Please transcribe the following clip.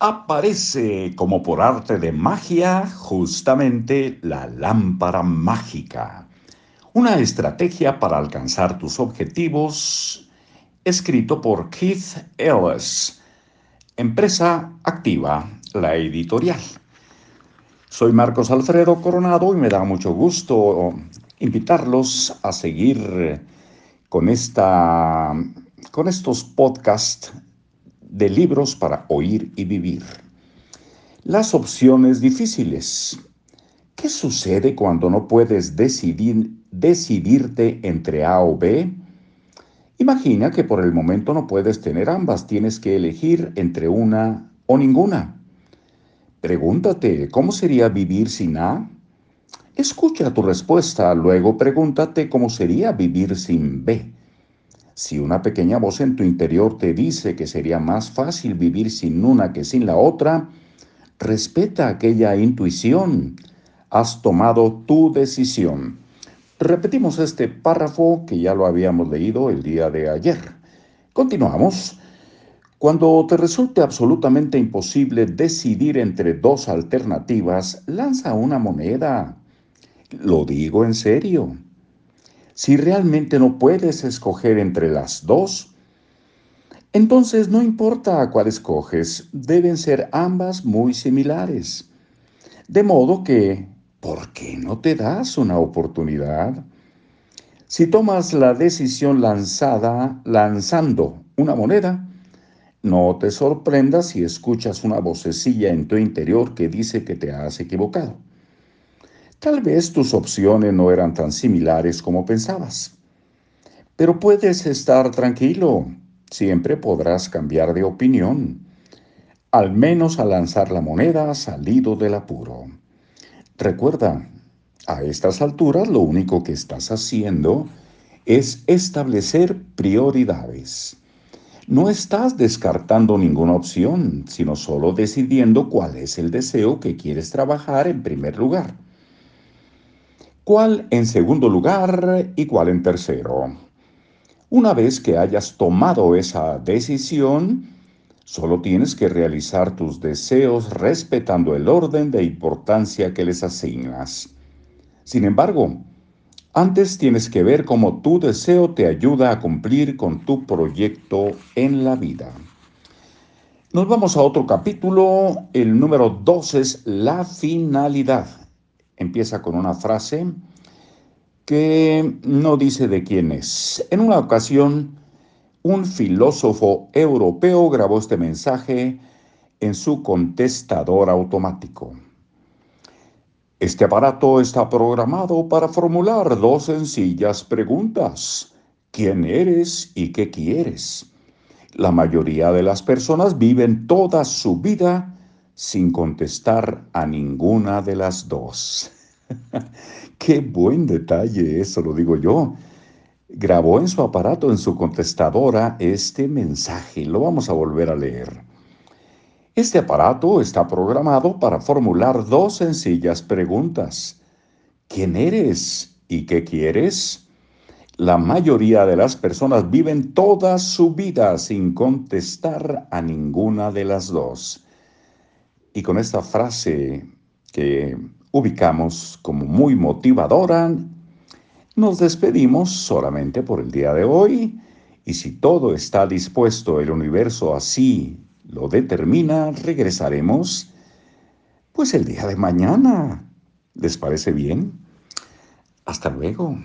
Aparece como por arte de magia justamente la lámpara mágica, una estrategia para alcanzar tus objetivos, escrito por Keith Ellis, empresa activa, la editorial. Soy Marcos Alfredo Coronado y me da mucho gusto invitarlos a seguir con, esta, con estos podcasts de libros para oír y vivir. Las opciones difíciles. ¿Qué sucede cuando no puedes decidir, decidirte entre A o B? Imagina que por el momento no puedes tener ambas, tienes que elegir entre una o ninguna. Pregúntate, ¿cómo sería vivir sin A? Escucha tu respuesta, luego pregúntate cómo sería vivir sin B. Si una pequeña voz en tu interior te dice que sería más fácil vivir sin una que sin la otra, respeta aquella intuición. Has tomado tu decisión. Repetimos este párrafo que ya lo habíamos leído el día de ayer. Continuamos. Cuando te resulte absolutamente imposible decidir entre dos alternativas, lanza una moneda. Lo digo en serio. Si realmente no puedes escoger entre las dos, entonces no importa cuál escoges, deben ser ambas muy similares. De modo que, ¿por qué no te das una oportunidad? Si tomas la decisión lanzada, lanzando una moneda, no te sorprendas si escuchas una vocecilla en tu interior que dice que te has equivocado. Tal vez tus opciones no eran tan similares como pensabas. Pero puedes estar tranquilo, siempre podrás cambiar de opinión. Al menos al lanzar la moneda salido del apuro. Recuerda, a estas alturas lo único que estás haciendo es establecer prioridades. No estás descartando ninguna opción, sino solo decidiendo cuál es el deseo que quieres trabajar en primer lugar cuál en segundo lugar y cuál en tercero. Una vez que hayas tomado esa decisión, solo tienes que realizar tus deseos respetando el orden de importancia que les asignas. Sin embargo, antes tienes que ver cómo tu deseo te ayuda a cumplir con tu proyecto en la vida. Nos vamos a otro capítulo. El número dos es la finalidad empieza con una frase que no dice de quién es. En una ocasión, un filósofo europeo grabó este mensaje en su contestador automático. Este aparato está programado para formular dos sencillas preguntas. ¿Quién eres y qué quieres? La mayoría de las personas viven toda su vida sin contestar a ninguna de las dos. Qué buen detalle eso, lo digo yo. Grabó en su aparato, en su contestadora, este mensaje. Lo vamos a volver a leer. Este aparato está programado para formular dos sencillas preguntas. ¿Quién eres y qué quieres? La mayoría de las personas viven toda su vida sin contestar a ninguna de las dos. Y con esta frase que ubicamos como muy motivadora, nos despedimos solamente por el día de hoy y si todo está dispuesto, el universo así lo determina, regresaremos pues el día de mañana. ¿Les parece bien? Hasta luego.